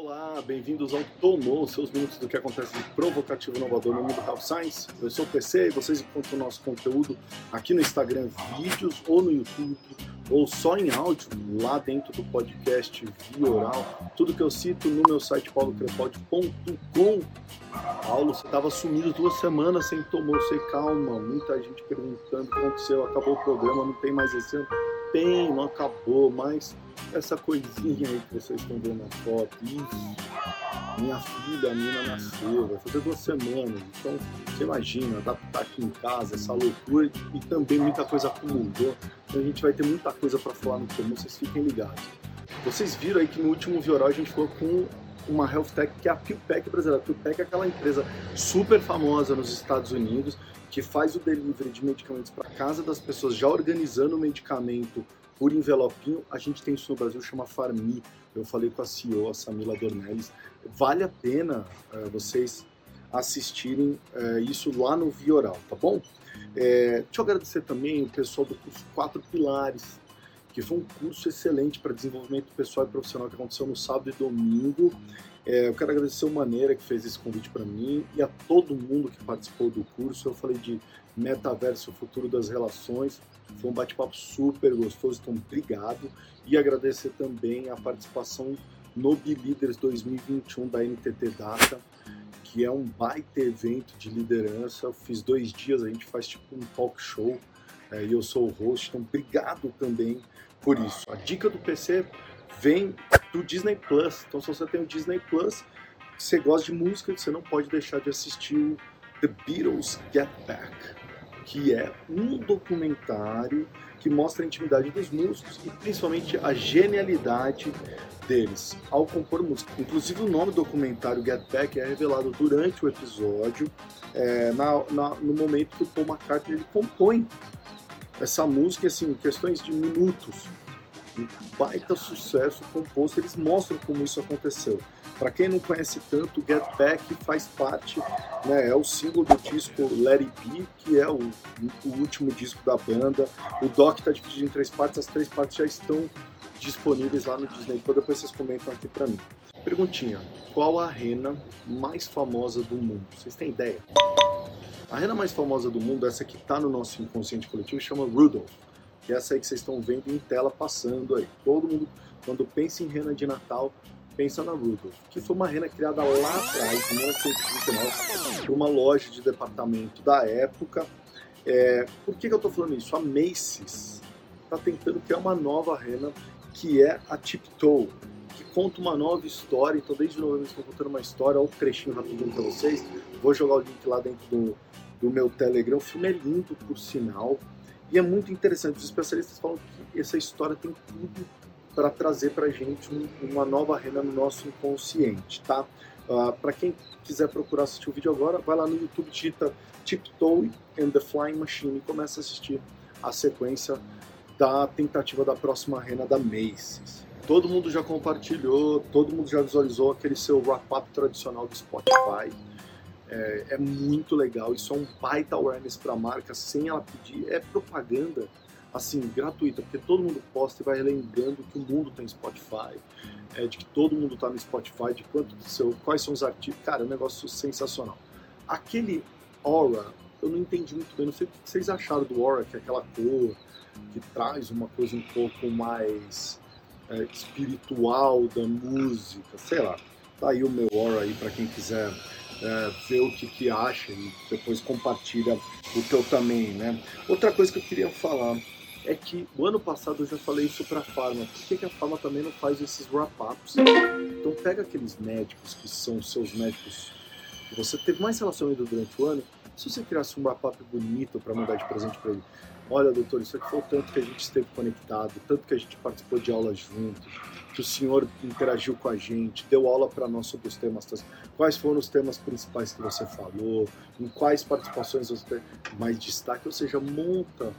Olá, bem-vindos ao Tomou, seus minutos do que acontece de provocativo inovador no mundo Health Science. Eu sou o PC e vocês encontram o nosso conteúdo aqui no Instagram, vídeos ou no YouTube, ou só em áudio, lá dentro do podcast via oral. Tudo que eu cito no meu site paulocrepod.com. Paulo, você estava sumido duas semanas sem Tomou, sei calma. Muita gente perguntando o que aconteceu, acabou o programa, não tem mais esse. Tem, não acabou, mas essa coisinha aí que vocês estão vendo na foto, isso, minha filha, a menina nasceu, vai fazer duas semanas, então você imagina, adaptar aqui em casa, essa loucura e também muita coisa acumulou, então a gente vai ter muita coisa para falar no comum, vocês fiquem ligados. Vocês viram aí que no último Vioral a gente falou com uma health tech que é a PillPack brasileira. A PillPack é aquela empresa super famosa nos Estados Unidos que faz o delivery de medicamentos para casa das pessoas, já organizando o medicamento por envelopinho. A gente tem isso no Brasil, chama Farmi. Eu falei com a CEO, a Samila Dornelles. Vale a pena uh, vocês assistirem uh, isso lá no Vioral, tá bom? É, deixa eu agradecer também o pessoal do curso Quatro Pilares, que foi um curso excelente para desenvolvimento pessoal e profissional que aconteceu no sábado e domingo. É, eu quero agradecer o Maneira que fez esse convite para mim e a todo mundo que participou do curso. Eu falei de metaverso, futuro das relações. Foi um bate-papo super gostoso, então obrigado. E agradecer também a participação no Leaders 2021 da NTT Data, que é um baita evento de liderança. Eu fiz dois dias, a gente faz tipo um talk show é, e eu sou o host, então obrigado também por isso. A dica do PC vem do Disney Plus. Então, se você tem o Disney Plus, você gosta de música, você não pode deixar de assistir o The Beatles Get Back que é um documentário que mostra a intimidade dos músicos e principalmente a genialidade deles ao compor música. Inclusive o nome do documentário Get Back é revelado durante o episódio, é, na, na, no momento que o Paul McCartney ele compõe essa música assim, em questões de minutos. Um baita sucesso composto, eles mostram como isso aconteceu. Para quem não conhece tanto, Get Back faz parte, né, é o símbolo do disco Let It Be, que é o, o último disco da banda. O doc está dividido em três partes, as três partes já estão disponíveis lá no Disney. Então depois vocês comentam aqui para mim. Perguntinha: qual a rena mais famosa do mundo? Vocês têm ideia? A rena mais famosa do mundo, essa que está no nosso inconsciente coletivo, chama Rudolph. Que é essa aí que vocês estão vendo em tela passando aí. Todo mundo, quando pensa em rena de Natal, pensa na Rudolph, que foi uma rena criada lá atrás, em 1939, por uma loja de departamento da época. É, por que, que eu estou falando isso? A Macy's está tentando criar uma nova rena que é a Tiptoe, conta uma nova história. Então, desde novembro, estão contando uma história. Olha o trechinho rapidinho para vocês. Vou jogar o link lá dentro do, do meu Telegram. O filme é lindo, por sinal. E é muito interessante. Os especialistas falam que essa história tem tudo para trazer para gente um, uma nova renda no nosso inconsciente, tá? Uh, ah, para quem quiser procurar assistir o vídeo agora, vai lá no YouTube, digita Tiptoe and the Flying Machine e começa a assistir a sequência da tentativa da próxima rena da Macy's. Todo mundo já compartilhou, todo mundo já visualizou aquele seu wrap-up tradicional do Spotify. É, é, muito legal, isso é um baita awareness para a marca, sem ela pedir, é propaganda assim, gratuita, porque todo mundo posta e vai lembrando que o mundo tem Spotify, é, de que todo mundo está no Spotify, de quanto seu, quais são os artigos. Cara, é um negócio sensacional. Aquele Aura, eu não entendi muito bem, não sei o que vocês acharam do Aura, que é aquela cor que traz uma coisa um pouco mais é, espiritual da música, sei lá. Tá aí o meu Aura aí para quem quiser é, ver o que, que acha e depois compartilha o teu também, né? Outra coisa que eu queria falar, é que o ano passado eu já falei isso para a Pharma. Por que, que a Pharma também não faz esses wrap-ups? Então pega aqueles médicos que são seus médicos que você teve mais relacionamento durante o ano. Se você criasse um wrap-up bonito para mandar de presente para ele, olha doutor, isso aqui foi o tanto que a gente esteve conectado, tanto que a gente participou de aulas juntos, que o senhor interagiu com a gente, deu aula para nós sobre os temas, quais foram os temas principais que você falou, em quais participações você mais destaque, ou seja, monta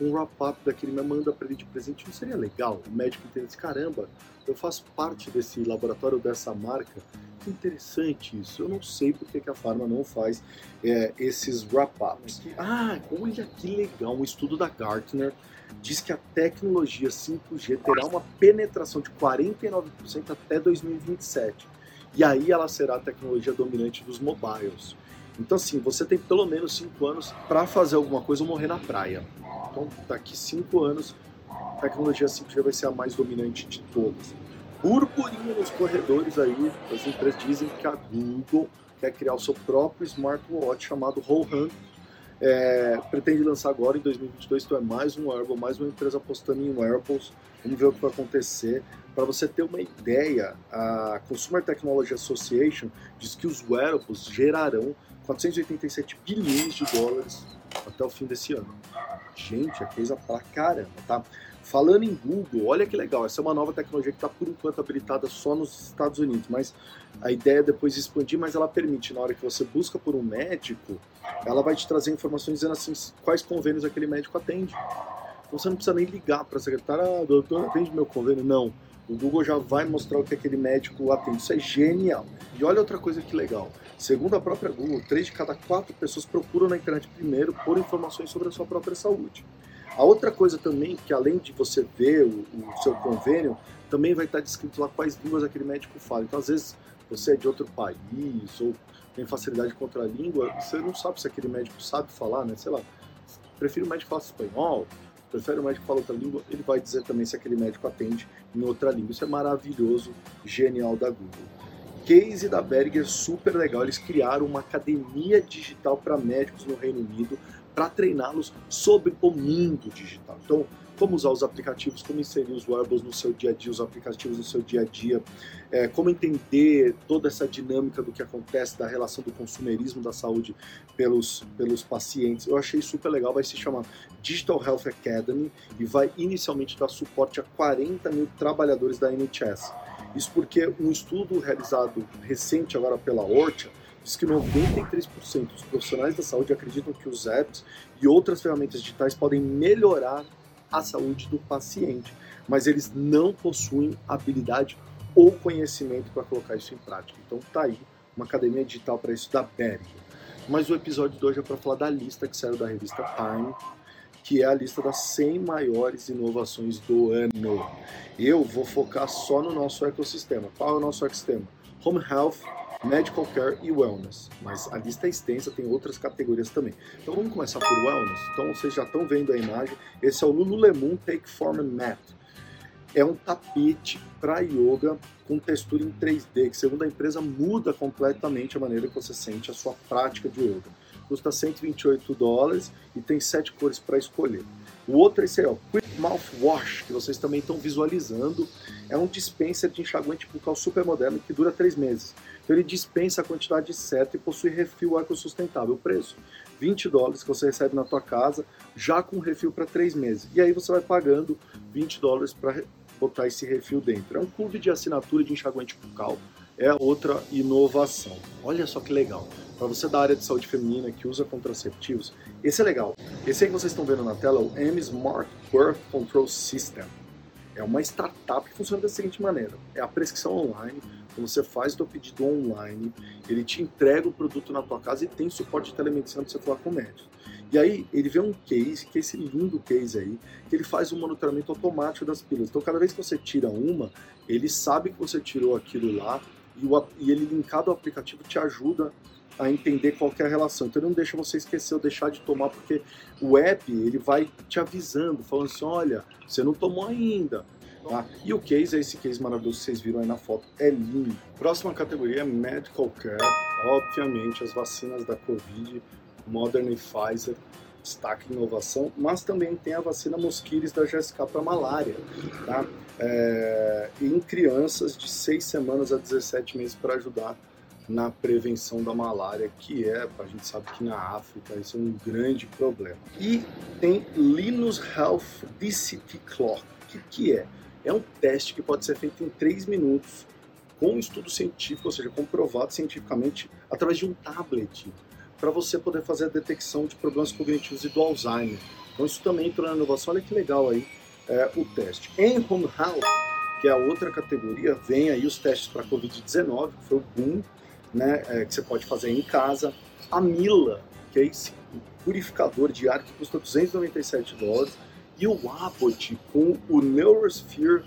um wrap-up daquele me manda para ele de presente, não seria legal? O médico entende, caramba, eu faço parte desse laboratório, dessa marca, que interessante isso. Eu não sei por que a Pharma não faz é, esses wrap-ups. Ah, olha que legal, um estudo da Gartner diz que a tecnologia 5G terá uma penetração de 49% até 2027. e aí ela será a tecnologia dominante dos mobiles. Então, assim, você tem pelo menos cinco anos para fazer alguma coisa ou morrer na praia. Então, daqui cinco anos, a tecnologia 5G vai ser a mais dominante de todas. Burburinho nos corredores aí, as empresas dizem que a Google quer criar o seu próprio smartwatch chamado Rohan. É, pretende lançar agora em 2022, então é mais um wearable, mais uma empresa apostando em wearables. Vamos ver o que vai acontecer. Para você ter uma ideia, a Consumer Technology Association diz que os wearables gerarão 487 bilhões de dólares até o fim desse ano. Gente, é coisa pra caramba, tá? Falando em Google, olha que legal, essa é uma nova tecnologia que está por enquanto habilitada só nos Estados Unidos, mas a ideia é depois expandir, mas ela permite, na hora que você busca por um médico, ela vai te trazer informações dizendo assim, quais convênios aquele médico atende. Então você não precisa nem ligar para a secretária, ah, doutor, atende meu convênio? Não. O Google já vai mostrar o que aquele médico atende. Isso é genial. E olha outra coisa que legal. Segundo a própria Google, três de cada quatro pessoas procuram na internet primeiro por informações sobre a sua própria saúde. A outra coisa também, que além de você ver o, o seu convênio, também vai estar descrito lá quais línguas aquele médico fala. Então, às vezes, você é de outro país ou tem facilidade contra a língua, você não sabe se aquele médico sabe falar, né? Sei lá, prefere o médico falar espanhol, prefere o médico que fala outra língua, ele vai dizer também se aquele médico atende em outra língua. Isso é maravilhoso, genial da Google. Case da Berger, super legal. Eles criaram uma academia digital para médicos no Reino Unido para treiná-los sobre o mundo digital. Então, como usar os aplicativos, como inserir os wearables no seu dia a dia, os aplicativos no seu dia a dia, é, como entender toda essa dinâmica do que acontece, da relação do consumerismo da saúde pelos, pelos pacientes. Eu achei super legal, vai se chamar Digital Health Academy e vai inicialmente dar suporte a 40 mil trabalhadores da NHS. Isso porque um estudo realizado recente agora pela Orcha diz que 93% dos profissionais da saúde acreditam que os apps e outras ferramentas digitais podem melhorar a saúde do paciente, mas eles não possuem habilidade ou conhecimento para colocar isso em prática. Então tá aí uma academia digital para isso da Berg. Mas o episódio de hoje é para falar da lista que saiu da revista Time, que é a lista das 100 maiores inovações do ano. Eu vou focar só no nosso ecossistema. Qual é o nosso ecossistema? Home Health, Medical Care e Wellness. Mas a lista é extensa, tem outras categorias também. Então vamos começar por Wellness. Então vocês já estão vendo a imagem. Esse é o Lululemon Take Form Mat. É um tapete para yoga com textura em 3D, que segundo a empresa muda completamente a maneira que você sente a sua prática de yoga. Custa 128 dólares e tem sete cores para escolher. O outro é esse aí, ó, Quick Mouthwash, que vocês também estão visualizando. É um dispenser de enxaguante bucal super moderno que dura três meses. Então ele dispensa a quantidade certa e possui refil ecossustentável. O preço, 20 dólares que você recebe na tua casa, já com refil para três meses. E aí você vai pagando 20 dólares para botar esse refil dentro. É um clube de assinatura de enxaguante bucal. É outra inovação. Olha só que legal. Para você da área de saúde feminina que usa contraceptivos, esse é legal. Esse aí que vocês estão vendo na tela é o M Smart Birth Control System. É uma startup que funciona da seguinte maneira: é a prescrição online, você faz o seu pedido online, ele te entrega o produto na tua casa e tem suporte de telemedicina para você falar com o médico. E aí ele vê um case, que é esse lindo case aí, que ele faz o monitoramento automático das pílulas. Então cada vez que você tira uma, ele sabe que você tirou aquilo lá e, o, e ele linkado ao aplicativo te ajuda a entender qual é a relação. Então ele não deixa você esquecer ou deixar de tomar, porque o app ele vai te avisando, falando assim, olha, você não tomou ainda, Tá? E o case é esse case maravilhoso que vocês viram aí na foto, é lindo. Próxima categoria é Medical Care, obviamente as vacinas da Covid, Modern e Pfizer, destaque inovação, mas também tem a vacina Mosquires da GSK para malária, tá? É, em crianças de 6 semanas a 17 meses para ajudar na prevenção da malária, que é, a gente sabe que na África isso é um grande problema. E tem Linus Health DCT Clock. O que, que é? É um teste que pode ser feito em 3 minutos, com um estudo científico, ou seja, comprovado cientificamente, através de um tablet, para você poder fazer a detecção de problemas cognitivos e do Alzheimer. Então isso também entrou na inovação, olha que legal aí é, o teste. Em Home Health, que é a outra categoria, vem aí os testes para Covid-19, que foi o boom, né, é, que você pode fazer em casa. A Mila, que é esse purificador de ar que custa 297 dólares, e o Abbott com o Neurosphere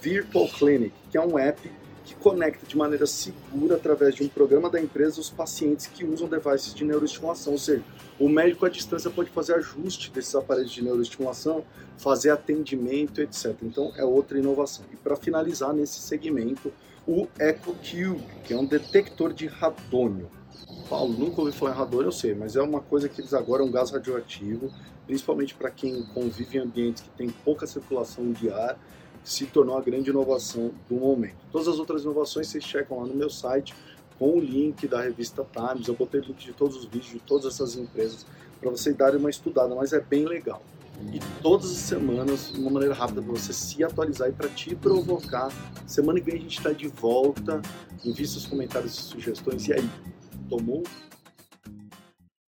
Virtual Clinic, que é um app que conecta de maneira segura através de um programa da empresa os pacientes que usam devices de neuroestimulação, ou seja, o médico à distância pode fazer ajuste desses aparelhos de neuroestimulação, fazer atendimento, etc. Então é outra inovação. E para finalizar nesse segmento, o EcoCube, que é um detector de radônio. Paulo, nunca ouvi falar em radônio, eu sei, mas é uma coisa que eles agora é um gás radioativo, principalmente para quem convive em ambientes que tem pouca circulação de ar, se tornou a grande inovação do momento. Todas as outras inovações vocês checam lá no meu site com o link da revista Times, eu botei o link de todos os vídeos de todas essas empresas para vocês darem uma estudada, mas é bem legal. E todas as semanas, de uma maneira rápida, para você se atualizar e para te provocar. Semana que vem a gente está de volta. Envie seus comentários e sugestões. E aí, tomou